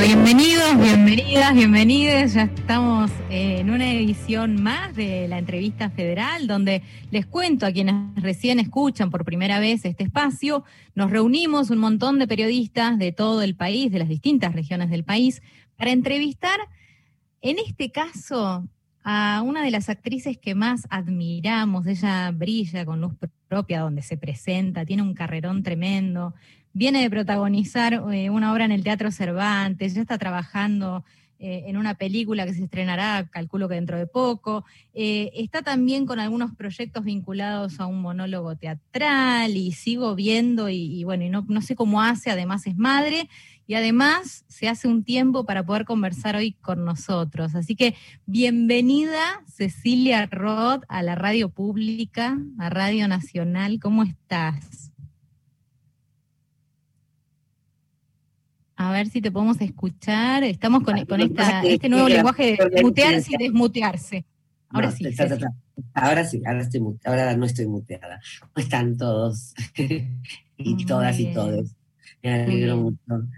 Bienvenidos, bienvenidas, bienvenides. Ya estamos eh, en una edición más de la entrevista federal, donde les cuento a quienes recién escuchan por primera vez este espacio, nos reunimos un montón de periodistas de todo el país, de las distintas regiones del país, para entrevistar, en este caso, a una de las actrices que más admiramos. Ella brilla con luz propia donde se presenta, tiene un carrerón tremendo, viene de protagonizar eh, una obra en el Teatro Cervantes, ya está trabajando eh, en una película que se estrenará, calculo que dentro de poco. Eh, está también con algunos proyectos vinculados a un monólogo teatral y sigo viendo y, bueno, y no, no, sé cómo hace, además es madre y además se hace un tiempo para poder conversar hoy con nosotros. Así que bienvenida Cecilia Roth a la radio pública, a Radio Nacional. ¿Cómo estás? A ver si te podemos escuchar. Estamos con, este nuevo lenguaje de mutearse y desmutearse. Ahora sí. Ahora sí, ahora, estoy, ahora no estoy muteada. ¿Cómo están todos? y todas y todos. Me alegro mucho.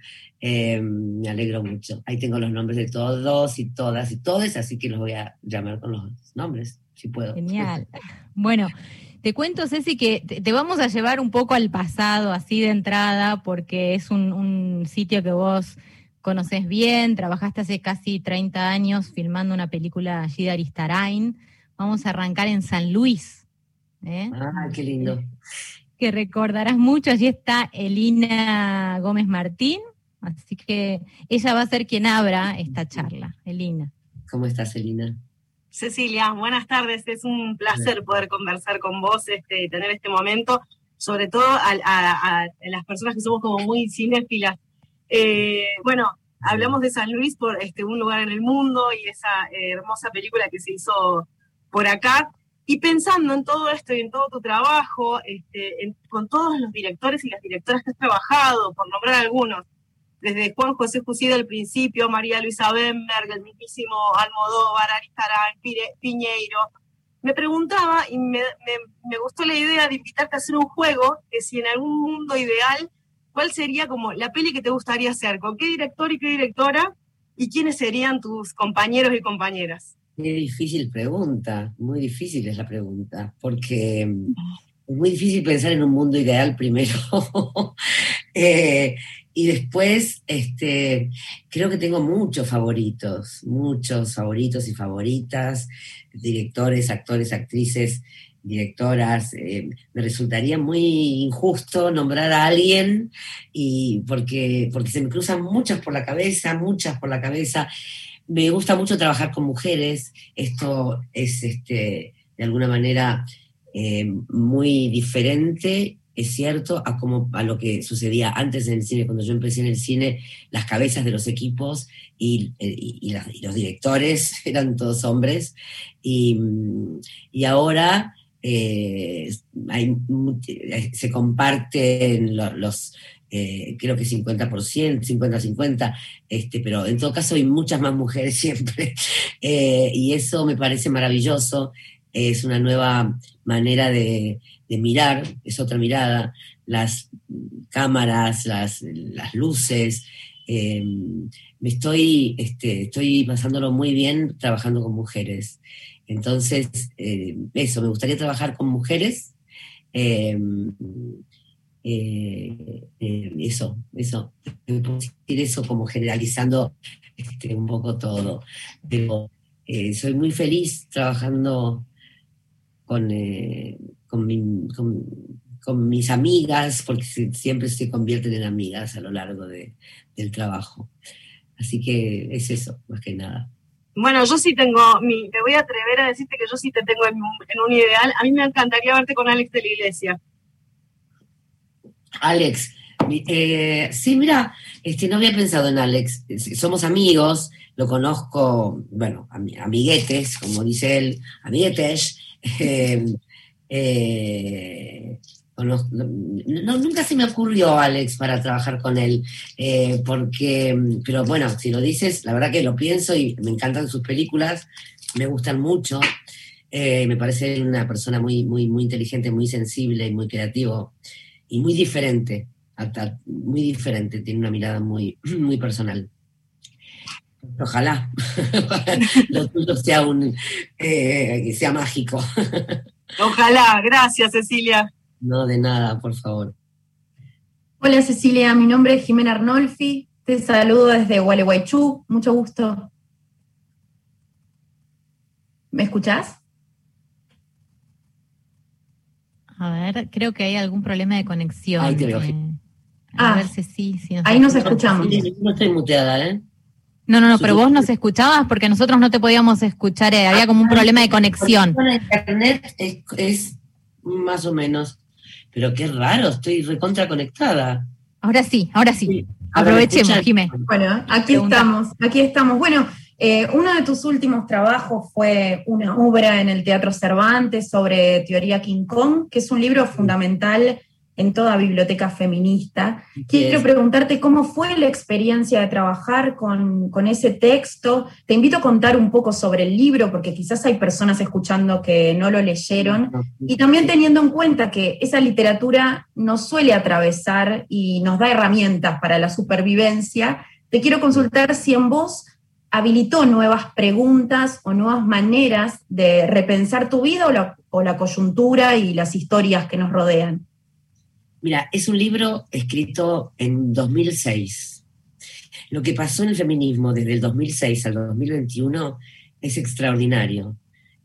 Em, me alegro mucho. Ahí tengo los nombres de todos y todas y todos, así que los voy a llamar con los nombres, si puedo. Genial. Bueno, te cuento, Ceci, que te vamos a llevar un poco al pasado, así de entrada, porque es un, sitio que vos conoces bien, trabajaste hace casi 30 años filmando una película allí de Aristarain. Vamos a arrancar en San Luis. ¿eh? Ah, qué lindo. Que recordarás mucho, allí está Elina Gómez Martín, así que ella va a ser quien abra esta charla. Elina. ¿Cómo estás, Elina? Cecilia, buenas tardes. Es un placer poder conversar con vos, este, tener este momento, sobre todo a, las personas que somos como muy cinéfilas. Eh, bueno, hablamos de San Luis por este, un lugar en el mundo y esa eh, hermosa película que se hizo por acá. Y pensando en todo esto y en todo tu trabajo, este, con todos los directores y las directoras que has trabajado, por nombrar algunos, desde Juan José Fusido al principio, María Luisa Bemberg, el mismísimo Almodóvar, Aristarán, Piñeiro. Me preguntaba y me, gustó la idea de invitarte a hacer un juego, que si en algún mundo ideal, ¿cuál sería como la peli que te gustaría hacer? ¿Con qué director y qué directora? ¿Y quiénes serían tus compañeros y compañeras? Qué difícil pregunta, muy difícil es la pregunta, porque es muy difícil pensar en un mundo ideal primero. eh, y después, este, creo que tengo muchos favoritos, muchos favoritos y favoritas, directores, actores, actrices, directoras. Eh, me resultaría muy injusto nombrar a alguien y porque, porque se me cruzan muchas por la cabeza, muchas por la cabeza. Me gusta mucho trabajar con mujeres. Esto es, este, de alguna manera, eh, muy diferente es cierto, a, a lo que sucedía antes en el cine, cuando yo empecé en el cine, las cabezas de los equipos y, eh, los directores eran todos hombres, y, ahora eh, hay, se comparten los, eh, creo que 50%, 50-50, este, pero en todo caso hay muchas más mujeres siempre, y eso me parece maravilloso, es una nueva manera de, de mirar, es otra mirada, las cámaras, las, las luces. Eh, me estoy, este, estoy pasándolo muy bien trabajando con mujeres. Entonces, eh, eso, me gustaría trabajar con mujeres. Eh, eso, eso, decir eso como generalizando este, un poco todo. Pero soy muy feliz trabajando con, con, mis amigas, porque siempre se convierten en amigas a lo largo del trabajo. Así que es eso, más que nada. Bueno, yo sí tengo, mi, me voy a atrever a decirte que yo sí te tengo en, un ideal. A mí me encantaría verte con Alex de la Iglesia. Alex, eh, sí, mira, este, no había pensado en Alex. Somos amigos, lo conozco, bueno, amiguetes, como dice él, amiguetes. Eh, eh, no, nunca se me ocurrió, Alex, para trabajar con él, eh, porque, pero bueno, si lo dices, la verdad que lo pienso y me encantan sus películas, me gustan mucho. Eh, me parece una persona muy, muy, muy inteligente, muy sensible y muy creativo y muy diferente, muy diferente, tiene una mirada muy, muy personal. Ojalá. Lo tuyo sea, un, sea mágico. Ojalá. Gracias, Cecilia. No, de nada, por favor. Hola, Cecilia. Mi nombre es Jimena Arnolfi. Te saludo desde Gualeguaychú. Mucho gusto. ¿Me escuchás? A ver, creo que hay algún problema de conexión. Ahí te veo. Eh, Ah, ver si sí. si ahí nos escuchamos. Sí, No estoy muteada, ¿eh? No, no, no, pero vos nos escuchabas porque nosotros no te podíamos escuchar, eh, había como un problema de conexión. Con internet es, es más o menos. Pero qué raro, estoy recontra conectada. Ahora sí, ahora sí. Aprovechemos. Jimé. Bueno, aquí Pregunta. estamos, aquí estamos. Bueno, eh, uno de tus últimos trabajos fue una obra en el Teatro Cervantes sobre teoría King Kong, que es un libro fundamental en toda biblioteca feminista. Quiero preguntarte cómo fue la experiencia de trabajar con, con ese texto. Te invito a contar un poco sobre el libro, porque quizás hay personas escuchando que no lo leyeron. Y también teniendo en cuenta que esa literatura nos suele atravesar y nos da herramientas para la supervivencia, te quiero consultar si en vos habilitó nuevas preguntas o nuevas maneras de repensar tu vida o la, o la coyuntura y las historias que nos rodean. Mira, es un libro escrito en 2006. Lo que pasó en el feminismo desde el 2006 al 2021 es extraordinario.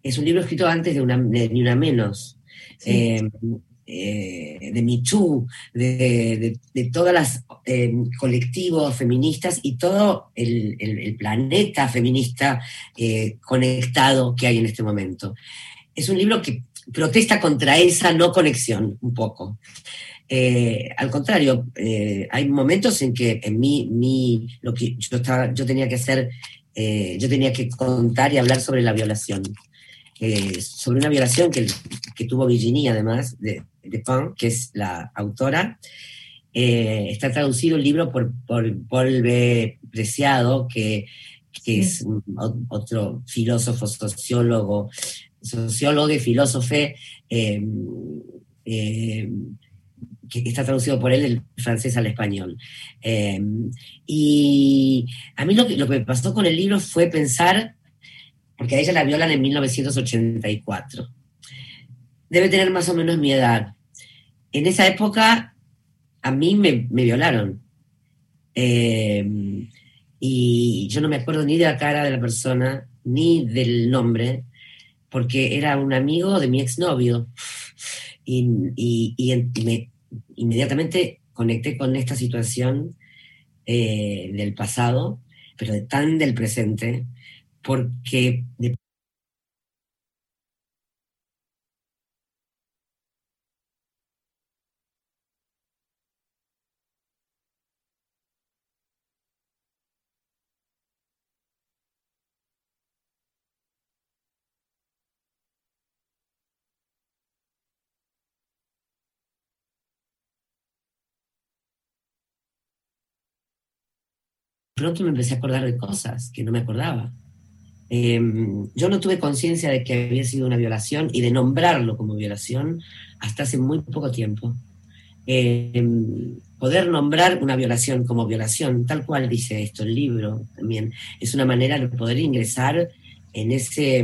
Es un libro escrito antes de una, de Ni Una Menos, Sí. eh, eh, de Me Too, de, de, de todas las eh, colectivos feministas y todo el, el- el planeta feminista eh, conectado que hay en este momento. Es un libro que protesta contra esa no conexión, un poco. Eh, al contrario, eh, hay momentos en que en mí, mi, lo que yo, estaba, yo tenía que hacer, eh, yo tenía que contar y hablar sobre la violación. Sobre una violación que, que tuvo Virginia, además, de, de Pan, que es la autora. Está traducido el libro por, por Paul B. Preciado, que, que es un- otro filósofo, sociólogo, sociólogo y filósofo, eh, que está traducido por él del francés al español. Eh, y a mí lo que, lo que me pasó con el libro fue pensar, porque a ella la violan en 1984. Debe tener más o menos mi edad. En esa época a mí me, me violaron. Eh, y yo no me acuerdo ni de la cara de la persona, ni del nombre, porque era un amigo de mi exnovio. Y, y, y me inmediatamente conecté con esta situación eh, del pasado, pero tan del presente, porque de pronto me empecé a acordar de cosas que no me acordaba. Eh, yo no tuve conciencia de que había sido una violación y de nombrarlo como violación hasta hace muy poco tiempo. Eh, poder nombrar una violación como violación, tal cual dice esto el libro también, es una manera de poder ingresar en ese,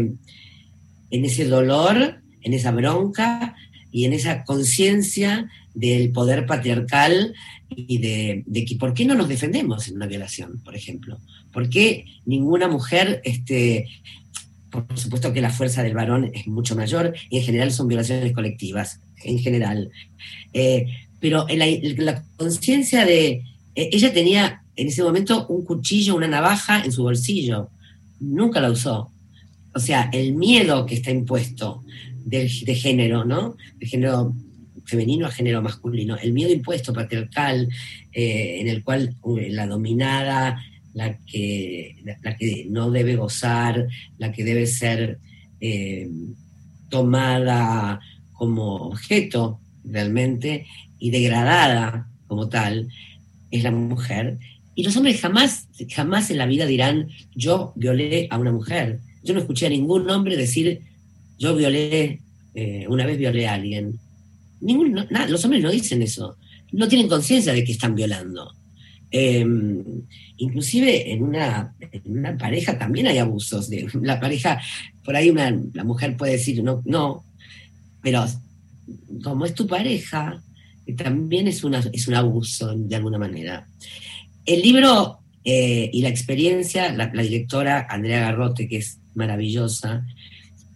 en ese dolor, en esa bronca y en esa conciencia del poder patriarcal y de, de, que por qué no nos defendemos en una violación, por ejemplo. ¿Por qué ninguna mujer, este, por supuesto que la fuerza del varón es mucho mayor y en general son violaciones colectivas, en general. Eh, pero la conciencia de, eh, ella tenía en ese momento un cuchillo, una navaja en su bolsillo, nunca la usó. O sea, el miedo que está impuesto de, de género, ¿no? De género femenino a género masculino, el miedo impuesto patriarcal, eh, en el cual uh, la dominada, la que, la, que no debe gozar, la que debe ser eh, tomada como objeto realmente y degradada como tal, es la mujer. Y los hombres jamás, jamás en la vida dirán, yo violé a una mujer. Yo no escuché a ningún hombre decir, yo violé, eh, una vez violé a alguien. Ningún, nada, los hombres no dicen eso. No tienen conciencia de que están violando. Eh, inclusive en una, en una pareja también hay abusos. De, la pareja, por ahí una, la mujer puede decir no, no, pero como es tu pareja, también es, una, es un abuso de alguna manera. El libro eh, y la experiencia, la, directora Andrea Garrote, que es maravillosa,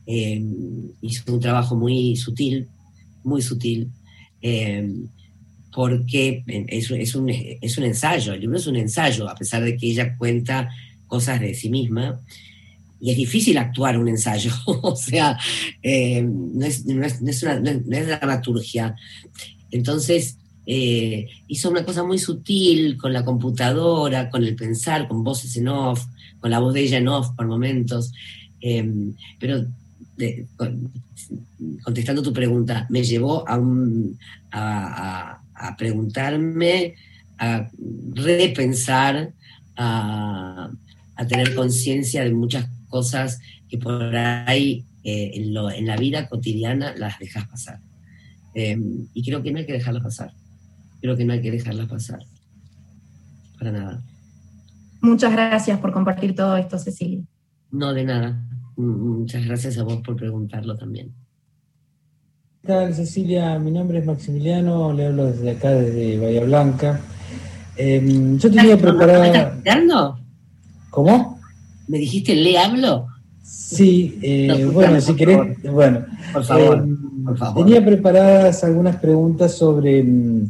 eh, hizo un trabajo muy sutil, muy sutil, eh, porque es, un, es un ensayo, el libro es un ensayo, a pesar de que ella cuenta cosas de sí misma, y es difícil actuar un ensayo, o sea, no, es, no, es, no, es una, no, dramaturgia. Entonces, eh, hizo una cosa muy sutil con la computadora, con el pensar, con voces en off, con la voz de ella en off por momentos. Pero contestando tu pregunta, me llevó a, a, preguntarme, a repensar, a, tener conciencia de muchas cosas que por ahí eh, en, en, la vida cotidiana las dejas pasar. Em, y creo que no hay que dejarlas pasar creo que no hay que dejarla pasar. Para nada. Muchas gracias por compartir todo esto, Cecilia. No, de nada. Muchas gracias a vos por preguntarlo también. ¿Qué tal, Cecilia? Mi nombre es Maximiliano, le hablo desde acá, desde Bahía Blanca. Em, yo tenía preparada... ¿Me ¿Cómo? ¿Me dijiste le hablo? Sí, eh, bueno, si querés, bueno. Por favor, em, por favor. Tenía preparadas algunas preguntas sobre em,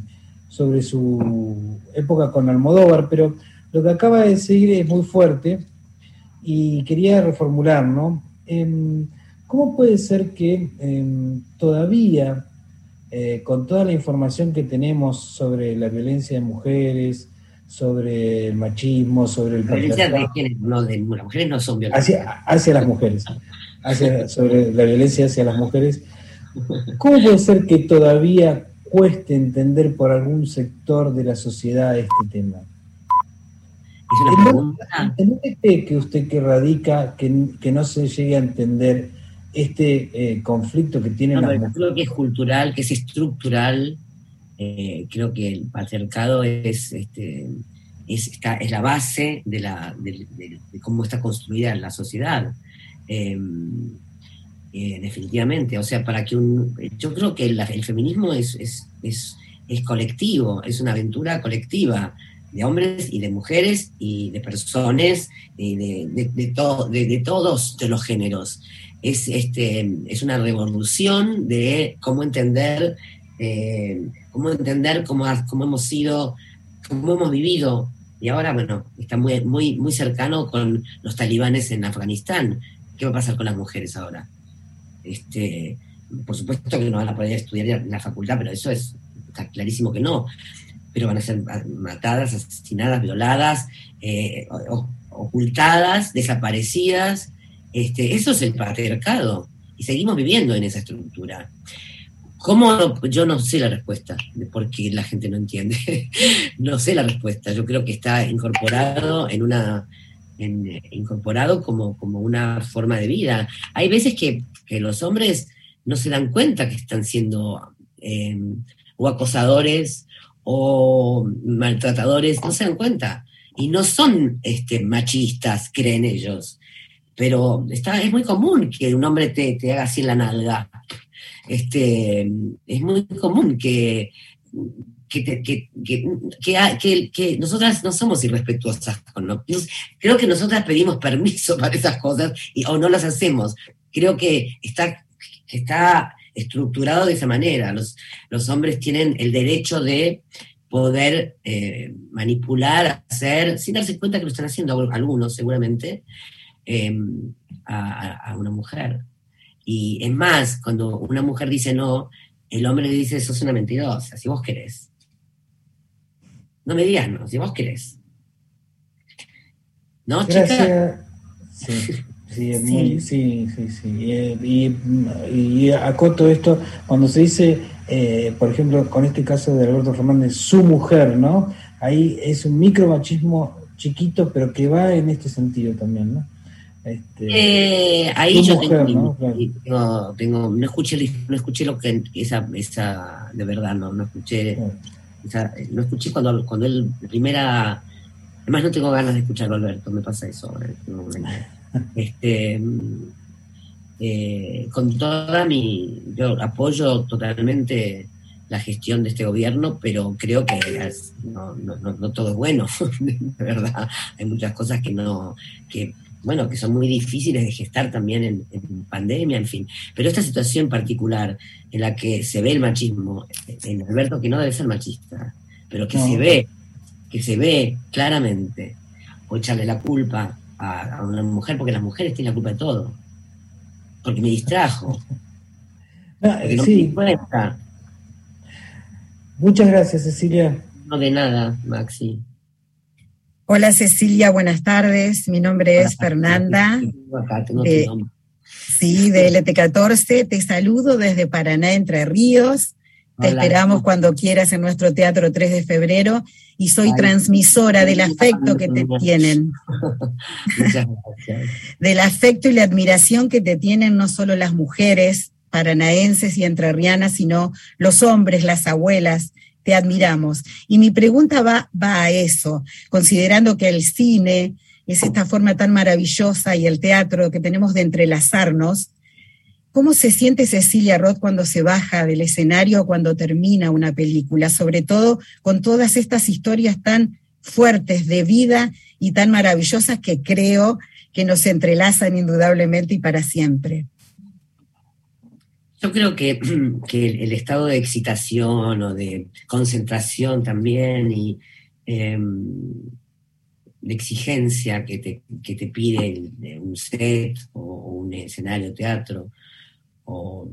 sobre su época con Almodóvar, pero lo que acaba de decir es muy fuerte y quería reformular, ¿no? Em, ¿Cómo puede ser que em, todavía, eh, con toda la información que tenemos sobre la violencia de mujeres, sobre el machismo, sobre el... La violencia de quiénes, no, de las mujeres no son violentas. Hacia, las mujeres, sobre la violencia hacia las mujeres. ¿Cómo puede ser que todavía cueste entender por algún sector de la sociedad este tema. ¿Es pregunta? ¿En que usted que radica que, que, no se llegue a entender este eh, conflicto que tiene no, las Creo que es cultural, que es estructural. Eh, creo que el patriarcado es, este, es, está, es la base de, la, de, cómo está construida la sociedad. Eh, eh, definitivamente. O sea, para que un. Yo creo que el, feminismo es, es, es, es, colectivo, es una aventura colectiva de hombres y de mujeres y de personas y de, de, de, de, todos de los géneros. Es, este, es una revolución de cómo entender, eh, cómo entender cómo, cómo hemos sido, cómo hemos vivido. Y ahora, bueno, está muy, muy, muy cercano con los talibanes en Afganistán. ¿Qué va a pasar con las mujeres ahora? Este, por supuesto que no van a poder estudiar en la facultad, pero eso es, está clarísimo que no. Pero van a ser matadas, asesinadas, violadas, eh, ocultadas, desaparecidas. Este, eso es el patriarcado. Y seguimos viviendo en esa estructura. ¿Cómo? Yo no sé la respuesta de por qué la gente no entiende. no sé la respuesta. Yo creo que está incorporado en una. incorporado como, como una forma de vida. Hay veces que que los hombres no se dan cuenta que están siendo em, o acosadores o maltratadores, no se dan cuenta. Y no son este, machistas, creen ellos. Pero está, es muy común que un hombre te, haga así la nalga. Este, es muy común que, que, que, nosotras no somos irrespetuosas con lo Creo que nosotras pedimos permiso para esas cosas o no las hacemos creo que está, está estructurado de esa manera. Los, los hombres tienen el derecho de poder eh, manipular, hacer, sin darse cuenta que lo están haciendo algunos seguramente, em, a, una mujer. Y es más, cuando una mujer dice no, el hombre le dice, sos una mentirosa, si vos querés. No me digas no, si vos querés. ¿No, chica? Sí, sí, sí, sí. Y, y, acoto esto, cuando se dice, eh, por ejemplo, con este caso de Alberto Fernández, su mujer, ¿no? Ahí es un micromachismo chiquito, pero que va en este sentido también, ¿no? Este, eh, ahí yo tengo, ¿no? Tengo, no, escuché, no escuché lo que esa, esa de verdad, no, no escuché, no escuché cuando, cuando él primera Además no tengo ganas de escuchar a Alberto, me pasa eso ahora en este eh, con toda mi, yo apoyo totalmente la gestión de este gobierno, pero creo que no, no, todo es bueno, de verdad. Hay muchas cosas que no, que bueno, que son muy difíciles de gestar también en, pandemia, en fin. Pero esta situación particular en la que se ve el machismo, en Alberto que no debe ser machista, pero que se ve, que se ve claramente, o echarle la culpa a, una mujer, porque las mujeres tienen la culpa de todo, porque me distrajo. sí. Muchas gracias, Cecilia. No de nada, Maxi. Hola Cecilia, buenas tardes. Mi nombre es Fernanda. sí, de LT14. Te saludo desde Paraná, Entre Ríos. Te esperamos cuando quieras en nuestro teatro 3 de febrero y soy transmisora del afecto que te tienen. Muchas gracias. Del afecto y la admiración que te tienen no solo las mujeres paranaenses y entrerrianas, sino los hombres, las abuelas, te admiramos. Y mi pregunta va, va a eso, considerando que el cine es esta forma tan maravillosa y el teatro que tenemos de entrelazarnos, ¿cómo se siente Cecilia Roth cuando se baja del escenario o cuando termina una película? Sobre todo con todas estas historias tan fuertes de vida y tan maravillosas que creo que nos entrelazan indudablemente y para siempre. Yo creo que, el, estado de excitación o de concentración también y em, de exigencia que te, te pide un set o, un escenario teatro o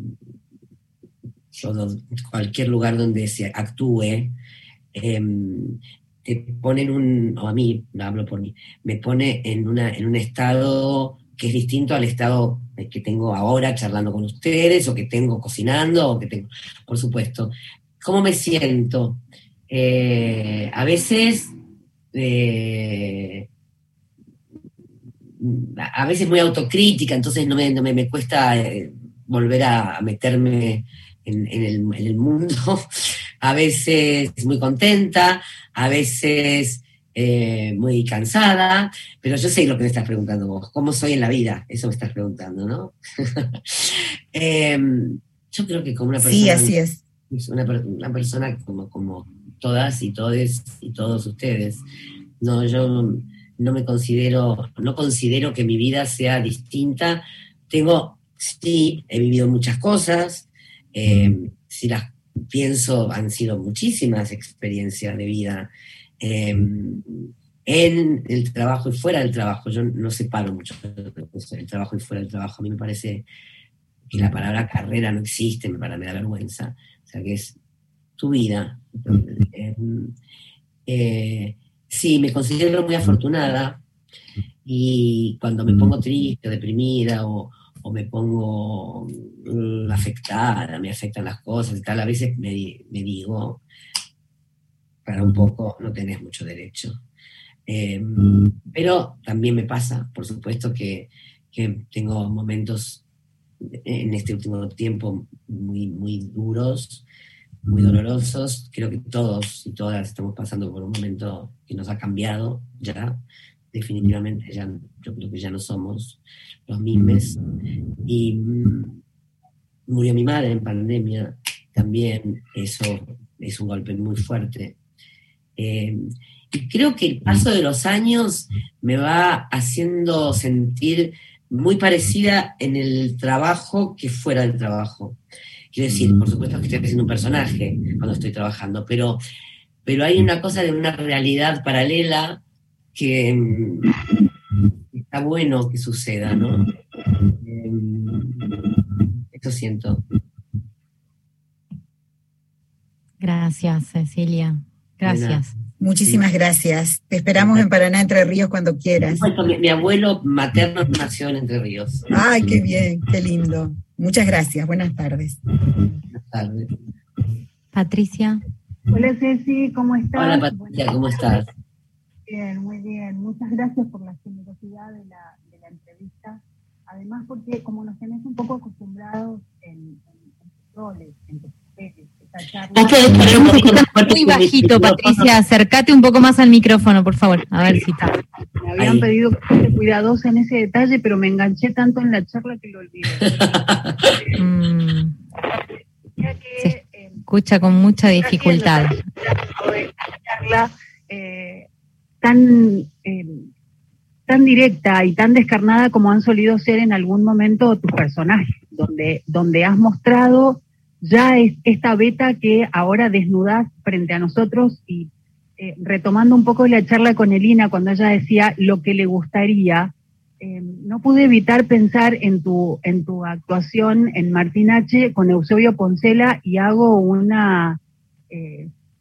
cualquier lugar donde se actúe, em, te pone en un, o a mí, hablo por mí, me pone en, una, en un estado que es distinto al estado que tengo ahora charlando con ustedes, o que tengo cocinando, o que tengo, por supuesto. ¿Cómo me siento? Eh, a veces, eh, a veces muy autocrítica, entonces no me, me, cuesta eh, volver a, meterme en, el, en el mundo. A veces muy contenta, a veces eh, muy cansada, pero yo sé lo que me estás preguntando vos, ¿cómo soy en la vida? Eso me estás preguntando, ¿no? Em, yo creo que como una persona... Sí, así es. Una, una persona como, como todas y todes y todos ustedes. No, yo no me considero, no considero que mi vida sea distinta. Tengo, sí, he vivido muchas cosas. Em, si las pienso, han sido muchísimas experiencias de vida. Em, en el trabajo y fuera del trabajo. Yo no separo mucho el trabajo y fuera del trabajo. A mí me parece que la palabra carrera no existe, me, para, me da vergüenza. O sea, que es tu vida. Em, eh, sí, me considero muy afortunada y cuando me pongo triste, deprimida o, me pongo mm, afectada, me afectan las cosas y tal, a veces me, me digo, para un poco no tenés mucho derecho. Em, pero también me pasa, por supuesto, que, tengo momentos en este último tiempo muy, muy duros, muy dolorosos. Creo que todos y todas estamos pasando por un momento que nos ha cambiado ya. Definitivamente ya, yo creo que ya no somos los mismos. Y mm, murió mi madre en pandemia, también eso es un golpe muy fuerte. Eh, y creo que el paso de los años me va haciendo sentir muy parecida en el trabajo que fuera del trabajo. Quiero decir, por supuesto que estoy haciendo un personaje cuando estoy trabajando, pero, pero hay una cosa de una realidad paralela que mm, está bueno que suceda, ¿no? Em, esto siento. Gracias, Cecilia. Gracias. Muchísimas gracias. Te esperamos en Paraná, Entre Ríos, cuando quieras. Mi, abuelo materno nació en Entre Ríos. Ay, qué bien, qué lindo. Muchas gracias. Buenas tardes. Buenas tardes. Patricia. Hola Ceci, ¿cómo estás? Hola Patricia, ¿cómo estás? Bien, muy bien. Muchas gracias por la generosidad de la, de la entrevista. Además, porque como nos tenés un poco acostumbrados en, en, tus roles, en tus papeles, esta charla. muy bajito, Patricia, acércate un poco más al micrófono, por favor, a ver si está. Me habían pedido que fuese cuidadosa en ese detalle, pero me enganché tanto en la charla que lo olvidé. Mm. Se escucha con mucha dificultad. charla eh, tan eh, tan directa y tan descarnada como han solido ser en algún momento tus personajes, donde, donde has mostrado ya es esta beta que ahora desnudas frente a nosotros y eh, retomando un poco la charla con Elina cuando ella decía lo que le gustaría, eh, no pude evitar pensar en tu, en tu actuación en Martín H. con Eusebio Poncela y hago una...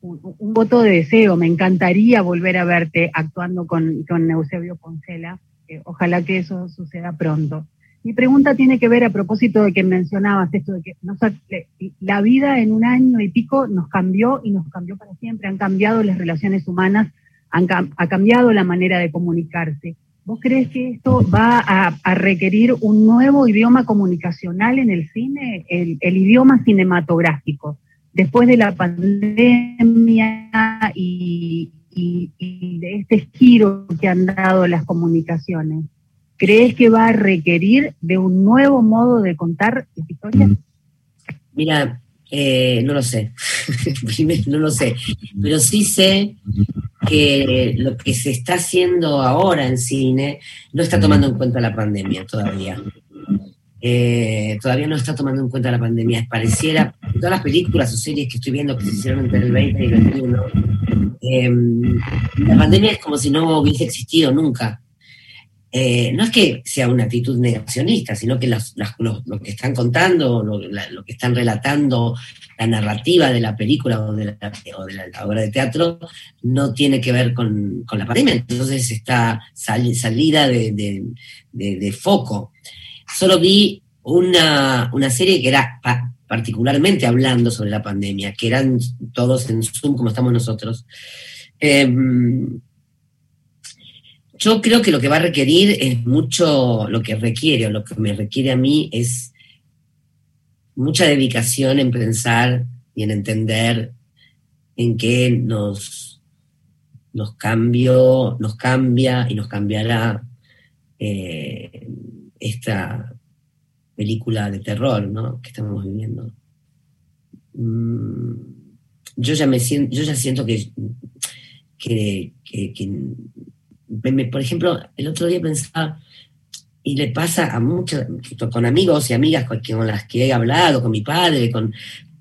un, voto de deseo. Me encantaría volver a verte actuando con, con Eusebio Poncela. ojalá que eso suceda pronto. Mi pregunta tiene que ver a propósito de que mencionabas esto de que la vida en un año y pico nos cambió y nos cambió para siempre. Han cambiado las relaciones humanas, han, ha cambiado la manera de comunicarse. ¿Vos crees que esto va a, requerir un nuevo idioma comunicacional en el cine, el, el idioma cinematográfico? Después de la pandemia y, de este giro que han dado las comunicaciones, ¿crees que va a requerir de un nuevo modo de contar esta historia? Mira, eh, no lo sé, no lo sé, pero sí sé que lo que se está haciendo ahora en cine no está tomando en cuenta la pandemia todavía. Eh, todavía no está tomando en cuenta la pandemia. Pareciera, todas las películas o series que estoy viendo que se hicieron entre el 20 y el 21, em, la pandemia es como si no hubiese existido nunca. Eh, no es que sea una actitud negacionista, sino que lo, que están contando, lo, que están relatando, la narrativa de la película o de la, obra de teatro, no tiene que ver con, la pandemia. Entonces está salida de foco solo vi una, serie que era particularmente hablando sobre la pandemia, que eran todos en Zoom como estamos nosotros. Em, yo creo que lo que va a requerir es mucho, lo que requiere o lo que me requiere a mí es mucha dedicación en pensar y en entender en qué nos, nos cambió, nos cambia y nos cambiará eh, esta película de terror ¿no? que estamos viviendo. Mm, yo ya me siento, yo ya siento que, que, por ejemplo, el otro día pensaba, y le pasa a muchos, con amigos y amigas con, las que he hablado, con mi padre, con,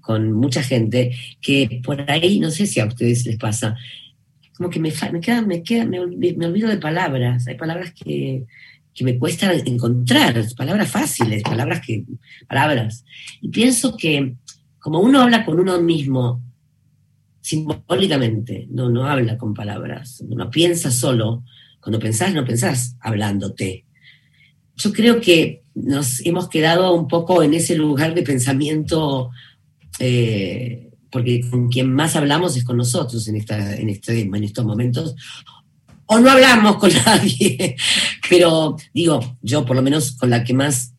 con mucha gente, que por ahí, no sé si a ustedes les pasa, como que me, me, queda, me, queda, me, olvido de palabras, hay palabras que, que me cuesta encontrar, palabras fáciles, palabras que, palabras. Y pienso que como uno habla con uno mismo simbólicamente, no, no habla con palabras, uno piensa solo, cuando pensás, no pensás hablándote. Yo creo que nos hemos quedado un poco en ese lugar de pensamiento, eh, porque con quien más hablamos es con nosotros en, esta, en, este, en estos momentos, o no hablamos con nadie, pero digo, yo por lo menos con la que más,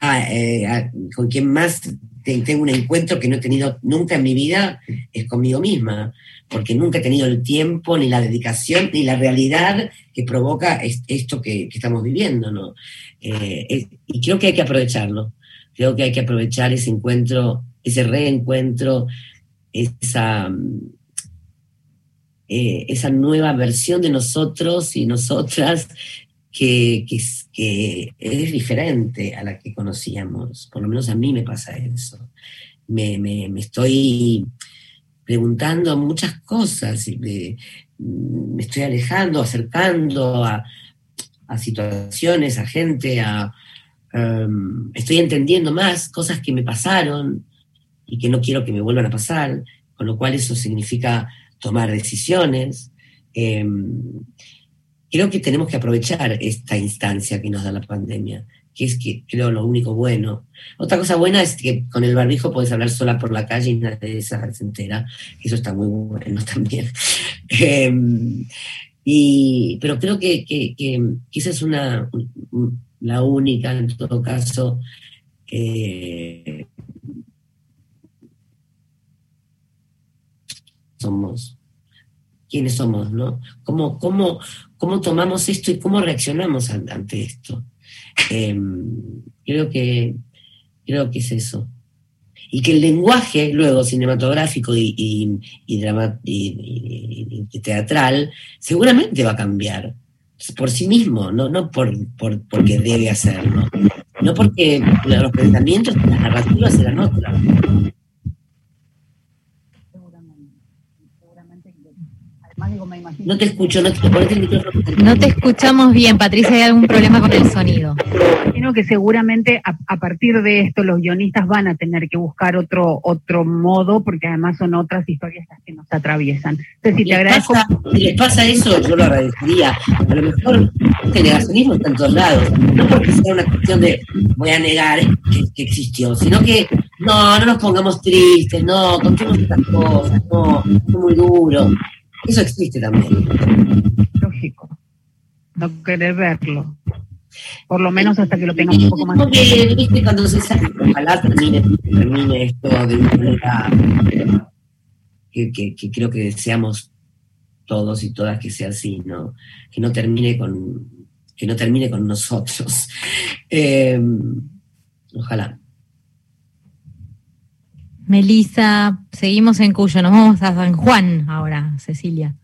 ah, eh, ah, con quien más tengo un encuentro que no he tenido nunca en mi vida es conmigo misma, porque nunca he tenido el tiempo, ni la dedicación, ni la realidad que provoca esto que, estamos viviendo, ¿no? Eh, y creo que hay que aprovecharlo, creo que hay que aprovechar ese encuentro, ese reencuentro, esa eh, esa nueva versión de nosotros y nosotras que, que, es diferente a la que conocíamos. Por lo menos a mí me pasa eso. Me, me, estoy preguntando muchas cosas, me, estoy alejando, acercando a, a situaciones, a gente, a, um, estoy entendiendo más cosas que me pasaron y que no quiero que me vuelvan a pasar, con lo cual eso significa tomar decisiones. Em, creo que tenemos que aprovechar esta instancia que nos da la pandemia, que es que creo lo único bueno. Otra cosa buena es que con el barbijo puedes hablar sola por la calle y nadie se entera. Eso está muy bueno también. Em, y, pero creo que, que, esa es una, la única, en todo caso, somos, quiénes somos, ¿no? ¿Cómo, cómo, cómo tomamos esto y cómo reaccionamos ante esto? Em, creo, que, creo que es eso. Y que el lenguaje luego cinematográfico y, y, teatral seguramente va a cambiar por sí mismo, no, no por, por, porque debe hacerlo, no porque los pensamientos, las narrativas serán otras. No te escucho, no te, el micrófono. No te escuchamos bien, Patricia, ¿hay algún problema con el sonido? Imagino que seguramente a, partir de esto los guionistas van a tener que buscar otro otro modo, porque además son otras historias las que nos atraviesan. Entonces, si te agradezco... si les pasa eso, yo lo agradecería. A lo mejor este negacionismo está en todos lados. No porque sea una cuestión de voy a negar que, existió, sino que no, no nos pongamos tristes, no, contemos estas cosas, no, es muy duro. Eso existe también. Lógico. No querer verlo. Por lo menos hasta que lo tengamos un poco más. Porque, viste, cuando se sale, ojalá termine, termine esto de una manera que, que, creo que deseamos todos y todas que sea así, ¿no? Que no termine con, que no termine con nosotros. Eh, ojalá. Melisa, seguimos en Cuyo, nos vamos a San Juan ahora, Cecilia.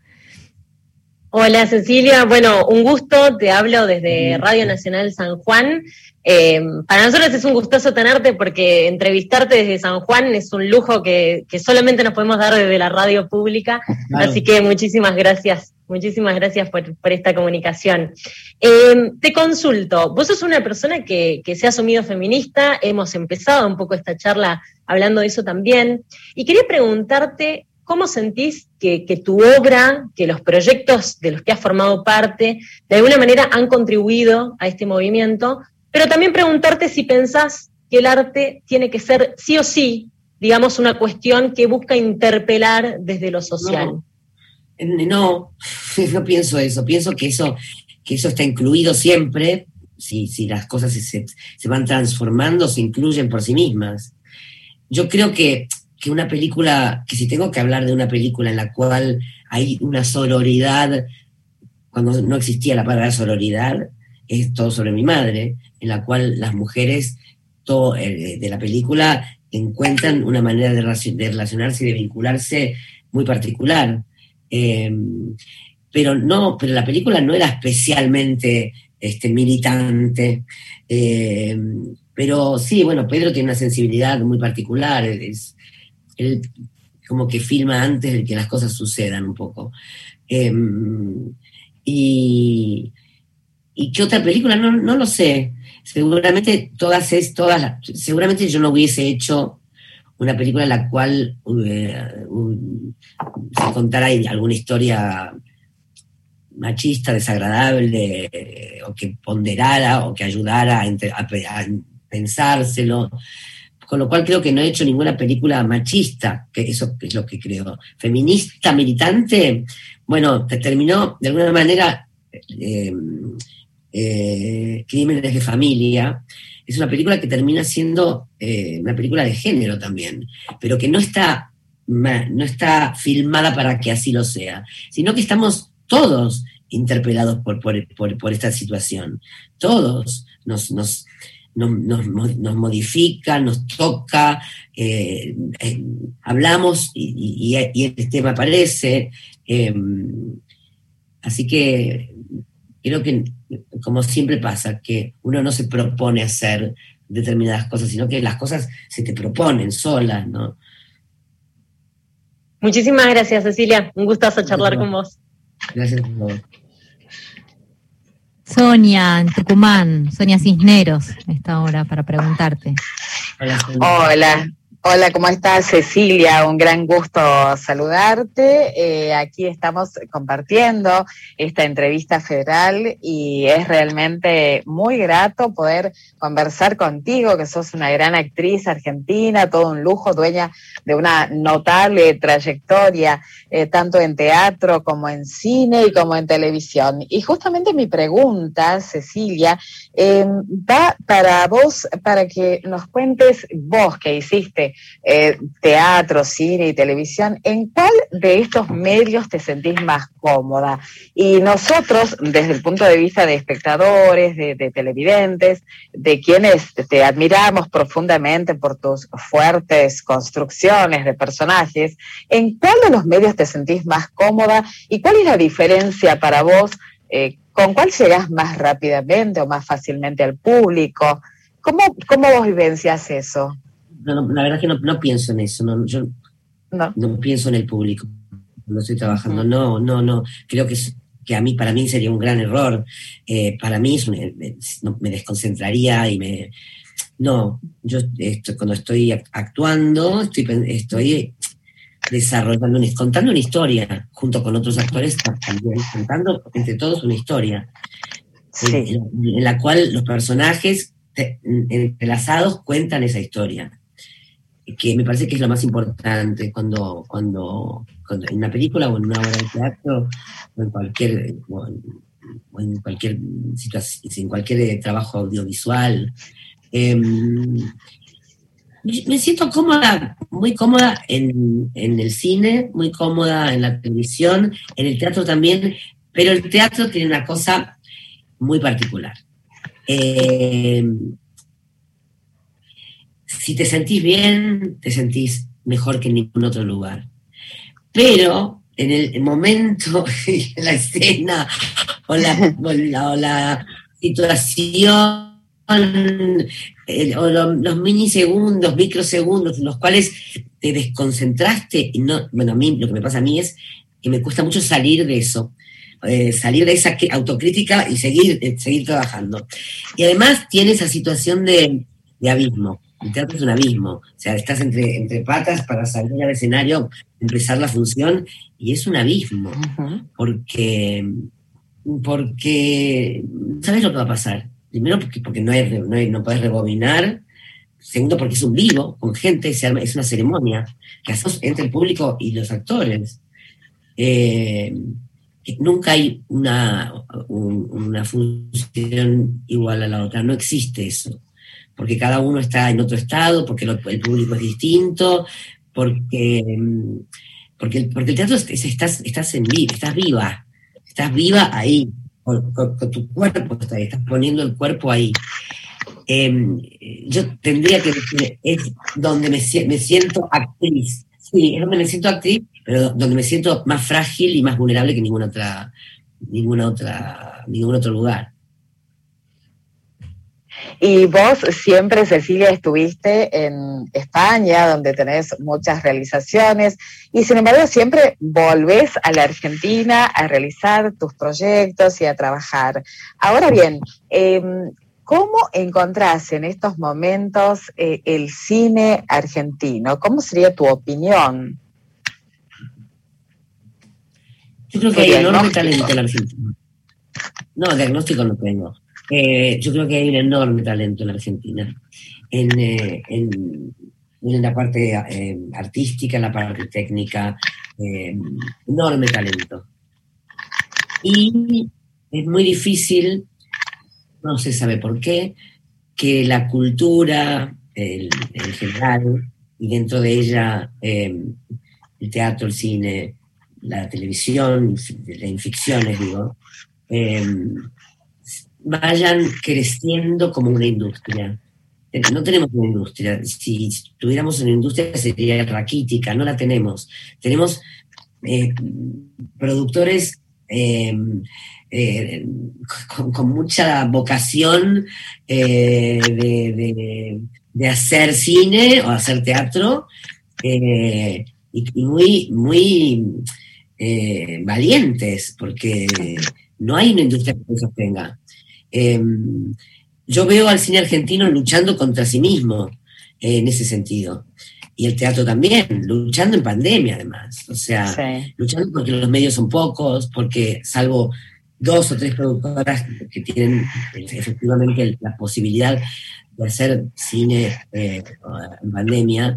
Hola Cecilia, bueno, un gusto, te hablo desde Radio Nacional San Juan. Eh, para nosotros es un gustoso tenerte porque entrevistarte desde San Juan es un lujo que, solamente nos podemos dar desde la radio pública, así que muchísimas gracias, muchísimas gracias por, esta comunicación. Eh, te consulto, vos sos una persona que, que se ha asumido feminista, hemos empezado un poco esta charla hablando de eso también. Y quería preguntarte cómo sentís que, tu obra, que los proyectos de los que has formado parte, de alguna manera han contribuido a este movimiento, pero también preguntarte si pensás que el arte tiene que ser sí o sí, digamos, una cuestión que busca interpelar desde lo social. No, no, pienso eso, pienso que eso, que eso está incluido siempre, si, si las cosas se, se van transformando, se incluyen por sí mismas. Yo creo que, una película, que si tengo que hablar de una película en la cual hay una sororidad, cuando no existía la palabra sororidad, es todo sobre mi madre, en la cual las mujeres todo, eh, de la película encuentran una manera de, relacionarse y de vincularse muy particular. Em, pero no, pero la película no era especialmente este, militante. Em, pero sí, bueno, Pedro tiene una sensibilidad muy particular, es, él como que filma antes de que las cosas sucedan un poco. Em, y, y, qué otra película? No, no lo sé. Seguramente todas es, todas las, seguramente yo no hubiese hecho una película en la cual eh, se contara alguna historia machista, desagradable, o que ponderara, o que ayudara a, pensárselo. Con lo cual creo que no he hecho ninguna película machista, que eso es lo que creo. Feminista, militante, bueno, terminó de alguna manera eh, eh, Crímenes de Familia. Es una película que termina siendo eh, una película de género también, pero que no está, no está filmada para que así lo sea, sino que estamos todos interpelados por, por, esta situación. Todos nos, nos, nos, nos, modifica, nos toca, eh, hablamos y, el tema aparece. Así que creo que, como siempre pasa, que uno no se propone hacer determinadas cosas, sino que las cosas se te proponen solas, ¿no? Muchísimas gracias, Cecilia. Un gustazo charlar con vos. Gracias por Sonia, en Tucumán, Sonia Cisneros, esta hora para preguntarte. Hola, Hola, ¿cómo estás, Cecilia? Un gran gusto saludarte. Eh, aquí estamos compartiendo esta entrevista federal y es realmente muy grato poder conversar contigo, que sos una gran actriz argentina, todo un lujo, dueña de una notable trayectoria, eh, tanto en teatro como en cine y como en televisión. Y justamente mi pregunta, Cecilia, eh, va para vos, para que nos cuentes vos que hiciste eh, teatro, cine y televisión, ¿en cuál de estos medios te sentís más cómoda? Y nosotros, desde el punto de vista de espectadores, de, de televidentes, de quienes te admiramos profundamente por tus fuertes construcciones de personajes, ¿en cuál de los medios te sentís más cómoda y cuál es la diferencia para vos? Eh, ¿Con cuál llegás más rápidamente o más fácilmente al público? ¿Cómo, cómo vos vivencias eso? la verdad es que no, pienso en eso, no, yo no. pienso en el público cuando estoy trabajando, no, no, no, creo que, que a mí, para mí sería un gran error, eh, para mí me, me, desconcentraría y me... No, yo cuando estoy actuando, estoy, estoy desarrollando, contando una historia, junto con otros actores también, contando entre todos una historia, en, la cual los personajes entrelazados cuentan esa historia, que me parece que es lo más importante cuando, cuando, en una película o en una obra de teatro o en cualquier, en, cualquier situación, en cualquier trabajo audiovisual. Em, me siento cómoda, muy cómoda en, el cine, muy cómoda en la televisión, en el teatro también, pero el teatro tiene una cosa muy particular. Eh, si te sentís bien, te sentís mejor que en ningún otro lugar. Pero en el momento, en la escena o la, o la situación o los minisegundos, microsegundos, en los cuales te desconcentraste, y no, bueno, a mí lo que me pasa a mí es que me cuesta mucho salir de eso, eh, salir de esa autocrítica y seguir, eh, seguir trabajando. Y además tiene esa situación de, abismo. El teatro es un abismo, o sea, estás entre, entre patas para salir al escenario, empezar la función, y es un abismo, porque, porque, ¿sabes lo que va a pasar? Primero porque, porque no, hay, puedes rebobinar. Segundo porque es un vivo, con gente, es una ceremonia. Que hacemos entre el público y los actores. Eh, nunca hay una, una función igual a la otra, no existe eso, porque cada uno está en otro estado, porque el público es distinto, porque, porque, porque el teatro estás, estás, en, estás viva, estás viva ahí, con, tu cuerpo, estás poniendo el cuerpo ahí. Em, yo tendría que decir, es donde me, me, siento actriz. Sí, es donde me siento actriz, pero donde me siento más frágil y más vulnerable que ninguna otra, ninguna otra, ningún otro lugar. Y vos siempre, Cecilia, estuviste en España, donde tenés muchas realizaciones, y sin embargo siempre volvés a la Argentina a realizar tus proyectos y a trabajar. Ahora bien, em, ¿cómo encontrás en estos momentos eh, el cine argentino? ¿Cómo sería tu opinión? Yo creo que hay enorme talento en la Argentina. No, diagnóstico no tengo. Eh, yo creo que hay un enorme talento en Argentina, en, eh, la parte eh, artística, en la parte técnica, enorme talento. Y es muy difícil, no se sabe por qué, que la cultura en general, y dentro de ella el teatro, el cine, la televisión, las ficciones, digo, vayan creciendo como una industria. Eh, no tenemos una industria. Si tuviéramos una industria sería raquítica, no la tenemos. Tenemos eh, productores em, eh, con, mucha vocación de, hacer cine o hacer teatro y, y, muy, muy valientes, porque no hay una industria que se sostenga. Em, yo veo al cine argentino luchando contra sí mismo eh, en ese sentido. Y el teatro también, luchando en pandemia además. O sea, luchando porque los medios son pocos, porque salvo dos o tres productoras que tienen efectivamente la posibilidad de hacer cine eh, en pandemia,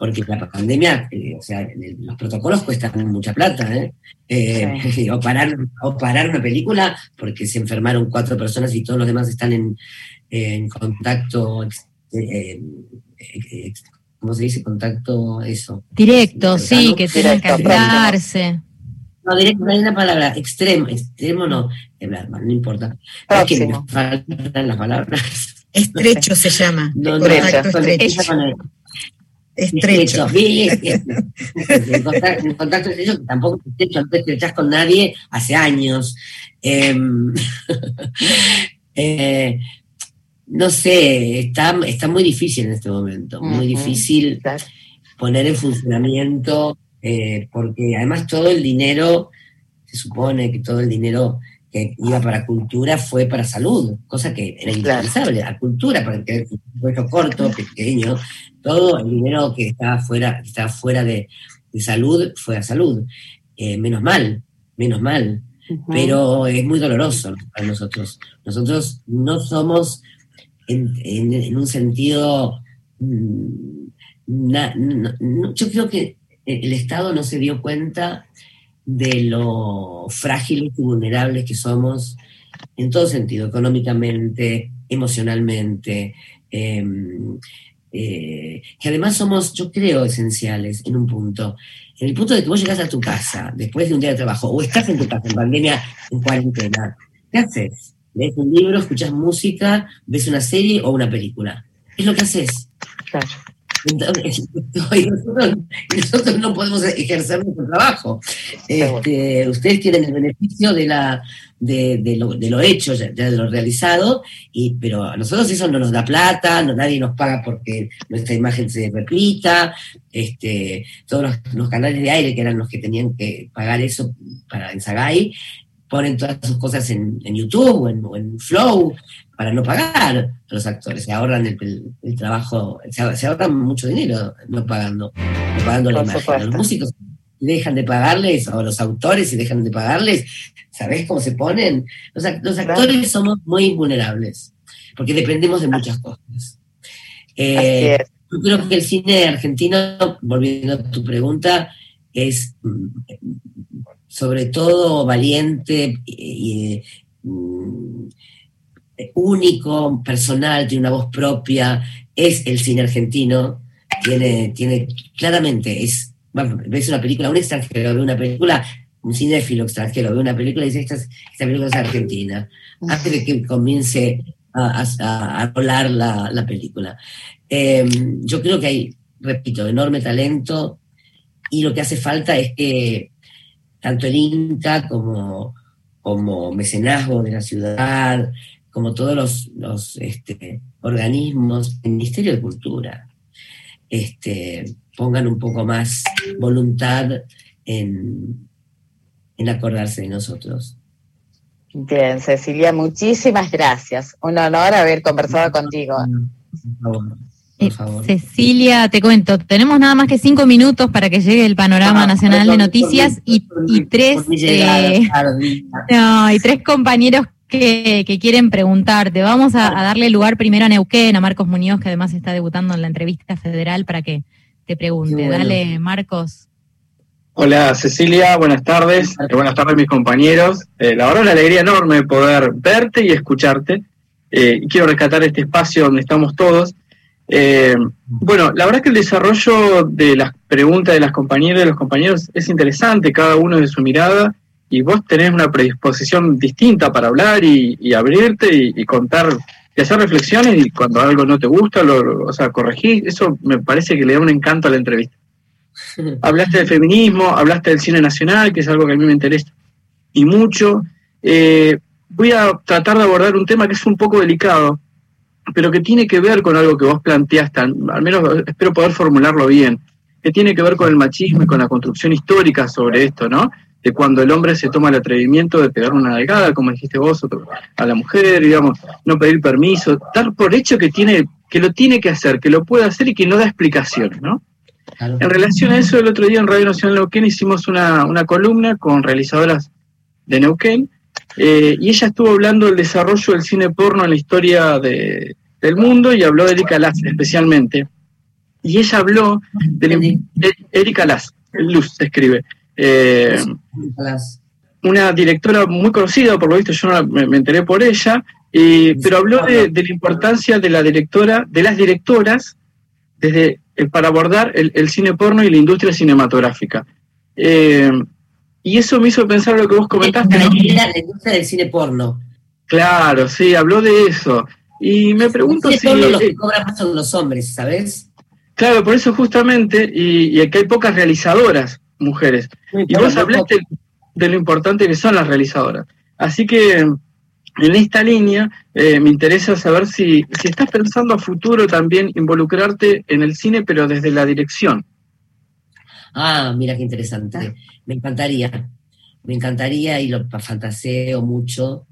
porque la pandemia, eh, o sea, los protocolos cuestan mucha plata, ¿eh? eh o, parar, o parar una película porque se enfermaron cuatro personas y todos los demás están en, contacto eh, ¿cómo se dice? Contacto, eso. Directo, sí, que tengan que hablarse. No, directo, no hay una palabra, extremo, extremo no, no importa. Es que me faltan las palabras. Estrecho se llama. No, estrecho. Estrecho. En contacto, contacto estrecho, tampoco estrecho, no te con nadie hace años. Em, eh, no sé, está, está muy difícil en este momento, muy difícil poner en funcionamiento, eh, porque además todo el dinero, se supone que todo el dinero que iba para cultura fue para salud, cosa que era indispensable, a cultura, para que puesto corto, pequeño, todo el dinero que estaba fuera, estaba fuera de, salud fue a salud. Eh, menos mal, menos mal. Pero es muy doloroso para nosotros. Nosotros no somos, en, un sentido, mm, yo creo que el Estado no se dio cuenta de lo frágiles y vulnerables que somos en todo sentido, económicamente, emocionalmente, em, eh, que además somos, yo creo, esenciales en un punto. En el punto de que vos llegas a tu casa después de un día de trabajo, o estás en tu casa en pandemia, en cuarentena, ¿qué haces? ¿Lees un libro, escuchas música, ves una serie o una película? Es lo que haces. Claro. nosotros, no podemos ejercer nuestro trabajo. Este, ustedes tienen el beneficio de, la, de, lo, hecho, de lo realizado, y, pero a nosotros eso no nos da plata, no, nadie nos paga porque nuestra imagen se repita. Este, todos los, canales de aire, que eran los que tenían que pagar eso para en Sagay, ponen todas sus cosas en, YouTube o en Flow, para no pagar a los actores, se ahorran el, trabajo, se, ahorran mucho dinero no pagando, no pagando la imagen. Los músicos dejan de pagarles, o los autores si dejan de pagarles, ¿sabés cómo se ponen? Los, actores somos muy vulnerables, porque dependemos de muchas cosas. Eh, yo creo que el cine argentino, volviendo a tu pregunta, es mm, sobre todo valiente y, mm, único, personal, tiene una voz propia, es el cine argentino, tiene, tiene claramente, es, ves una película, un extranjero ve una película, un cinéfilo extranjero ve una película y dice, esta, esta película es argentina, antes de que comience a, a, rolar la, la película. Em, yo creo que hay, repito, enorme talento y lo que hace falta es que tanto el INCA como, como mecenazgo de la ciudad, como todos los, este, organismos del Ministerio de Cultura, este, pongan un poco más voluntad en, en acordarse de nosotros. Bien, Cecilia, muchísimas gracias. Un honor haber conversado contigo. Por favor. Eh, Cecilia, te cuento, tenemos nada más que cinco minutos para que llegue el panorama ah, nacional de noticias y, tres eh, no, y tres compañeros que, quieren preguntarte. Vamos a, darle lugar primero a Neuquén, a Marcos Muñoz, que además está debutando en la entrevista federal, para que te pregunte. Dale, Marcos. Hola Cecilia, buenas tardes. Eh, buenas tardes mis compañeros. Eh, la verdad una alegría enorme poder verte y escucharte. Eh, quiero rescatar este espacio donde estamos todos. bueno, la verdad que el desarrollo de las preguntas de las compañeras y de los compañeros es interesante, cada uno de su mirada y vos tenés una predisposición distinta para hablar y, abrirte y, contar y hacer reflexiones y cuando algo no te gusta, lo, o sea, corregir, eso me parece que le da un encanto a la entrevista. hablaste de feminismo, hablaste del cine nacional, que es algo que a mí me interesa y mucho. Eh, voy a tratar de abordar un tema que es un poco delicado, pero que tiene que ver con algo que vos planteaste, al menos espero poder formularlo bien, que tiene que ver con el machismo y con la construcción histórica sobre esto, ¿no? De cuando el hombre se toma el atrevimiento de pegar una nalgada, como dijiste vos, a la mujer, digamos, no pedir permiso, dar por hecho que tiene, que lo tiene que hacer, que lo puede hacer y que no da explicaciones, ¿no? En relación a eso, el otro día en Radio Nacional Neuquén hicimos una, columna con realizadoras de Neuquén, eh, y ella estuvo hablando del desarrollo del cine porno en la historia de, del mundo y habló de Erika Lass especialmente. Y ella habló de, de Erika Lass, Luz se escribe, eh, una directora muy conocida, por lo visto yo me, enteré por ella, pero habló de, la importancia de la directora, de las directoras, desde eh, para abordar el, cine porno y la industria cinematográfica. Eh, y eso me hizo pensar lo que vos comentaste. La, industria del cine porno. Claro, sí, habló de eso. Y me pregunto si... los que cobran más son los hombres, ¿sabes? Claro, por eso justamente, y, y aquí hay pocas realizadoras mujeres. y vos hablaste de lo importante que son las realizadoras. Así que en esta línea eh, me interesa saber si, si estás pensando a futuro también involucrarte en el cine, pero desde la dirección. Ah, mira qué interesante. Me encantaría. Me encantaría y lo fantaseo mucho.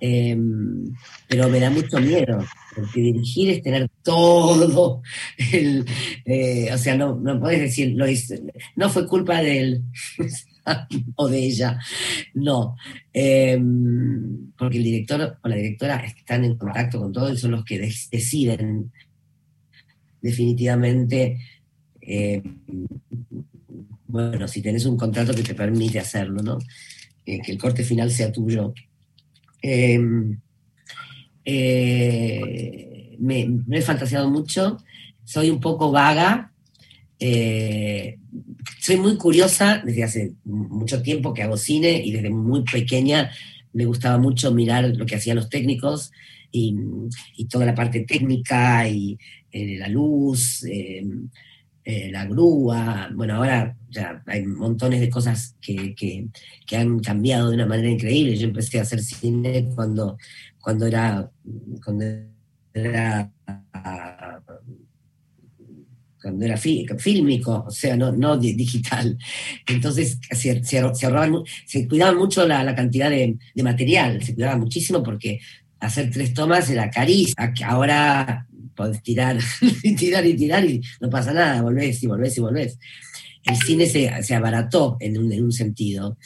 Em, pero me da mucho miedo, porque dirigir es tener todo el, eh, o sea, no, no puedes decir, no fue culpa de él o de ella, no, em, porque el director o la directora están en contacto con todo y son los que deciden definitivamente, em, bueno, si tenés un contrato que te permite hacerlo, ¿no? Eh, que el corte final sea tuyo Em, eh, me, he fantaseado mucho, soy un poco vaga, eh, soy muy curiosa desde hace mucho tiempo que hago cine y desde muy pequeña me gustaba mucho mirar lo que hacían los técnicos y, toda la parte técnica y eh, la luz, em, la grúa, bueno, ahora ya hay montones de cosas que, que, han cambiado de una manera increíble. Yo empecé a hacer cine cuando, cuando era, cuando era cuando era fílmico, o sea, no, no digital. Entonces se, se, se cuidaban mucho la, cantidad de, material, se cuidaba muchísimo porque hacer tres tomas era carísimo. Ahora podés tirar y tirar y tirar y no pasa nada, volvés y volvés y volvés el cine se, abarató en un, sentido.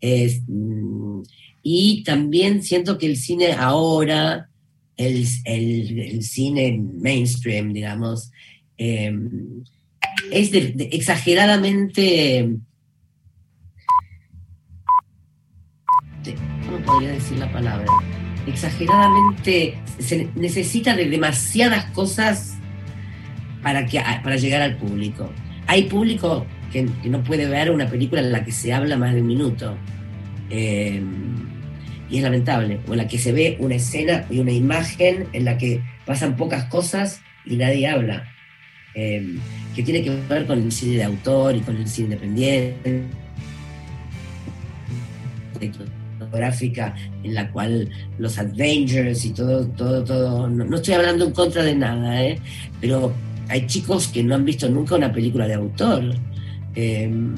Mm, y también siento que el cine ahora, el, cine mainstream, digamos, em, es exageradamente... ¿Cómo podría decir la palabra? Exageradamente, se necesita de demasiadas cosas para, que, para llegar al público. Hay público que, no puede ver una película en la que se habla más de un minuto. Eh, y es lamentable, o en la que se ve una escena y una imagen en la que pasan pocas cosas y nadie habla. Eh, que tiene que ver con el cine de autor y con el cine independiente, gráfica en la cual los Avengers y todo, todo, todo, no, estoy hablando en contra de nada, ¿eh? pero hay chicos que no han visto nunca una película de autor Em,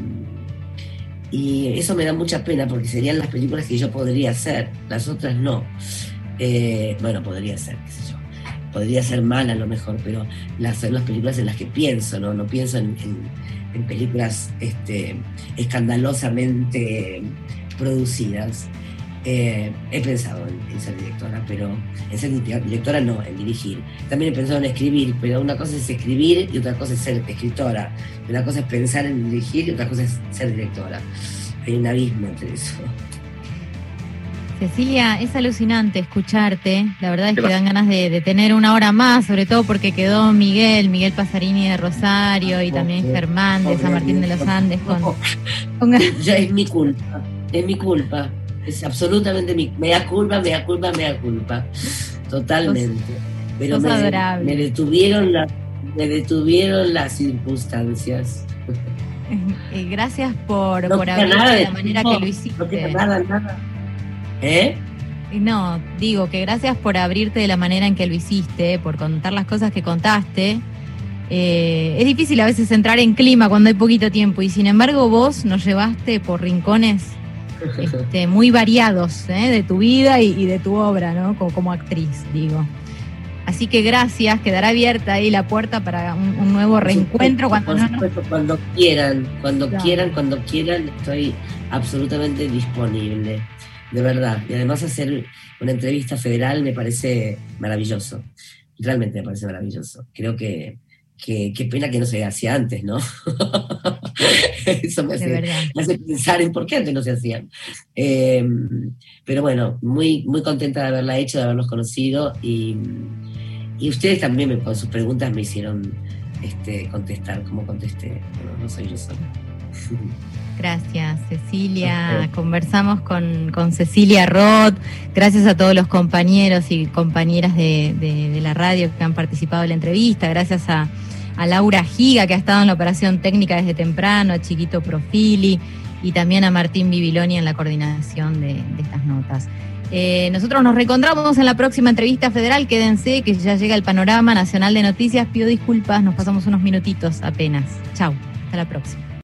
y eso me da mucha pena porque serían las películas que yo podría hacer, las otras no. Eh, bueno, podría ser, qué sé yo. Podría ser mal a lo mejor, pero las son las películas en las que pienso, ¿no? No pienso en, películas este, escandalosamente producidas. Eh, he pensado en, ser directora, pero en ser directora no, en dirigir. También he pensado en escribir, pero una cosa es escribir y otra cosa es ser escritora. Una cosa es pensar en dirigir y otra cosa es ser directora. Hay un abismo entre eso. Cecilia, es alucinante escucharte. La verdad es que dan ganas de, tener una hora más, sobre todo porque quedó Miguel, Miguel Pasarini de Rosario y también Germán de San Martín de los Andes. Con, Ya es mi culpa, es mi culpa. Es absolutamente mi. Me da culpa, me da culpa, me da culpa. Totalmente. Pero me, detuvieron la, me detuvieron las circunstancias. Y gracias por, por hablar de la manera que lo hiciste. No nada, nada. ¿Eh? No, digo que gracias por abrirte de la manera en que lo hiciste, por contar las cosas que contaste. Eh, es difícil a veces entrar en clima cuando hay poquito tiempo y sin embargo vos nos llevaste por rincones este, muy variados ¿eh? de tu vida y, de tu obra, ¿no? Como, actriz, digo. Así que gracias, quedará abierta ahí la puerta para un, nuevo reencuentro cuando, cuando quieran, cuando quieran, cuando quieran, estoy absolutamente disponible, de verdad. Y además hacer una entrevista federal me parece maravilloso, realmente me parece maravilloso. Creo que, qué pena que no se hacía antes, ¿no? Eso me hace, pensar en por qué antes no se hacían. Em, pero bueno, muy, muy contenta de haberla hecho, de haberlos conocido y, ustedes también con sus preguntas me hicieron este, contestar como contesté. No, soy yo sola. Gracias, Cecilia. Conversamos con, Cecilia Roth. Gracias a todos los compañeros y compañeras de, la radio que han participado en la entrevista. Gracias a, Laura Giga, que ha estado en la operación técnica desde temprano, a Chiquito Profili y también a Martín Bibiloni en la coordinación de, estas notas. Eh, nosotros nos reencontramos en la próxima entrevista federal. Quédense, que ya llega el panorama nacional de noticias. Pido disculpas, nos pasamos unos minutitos apenas. Chau, hasta la próxima.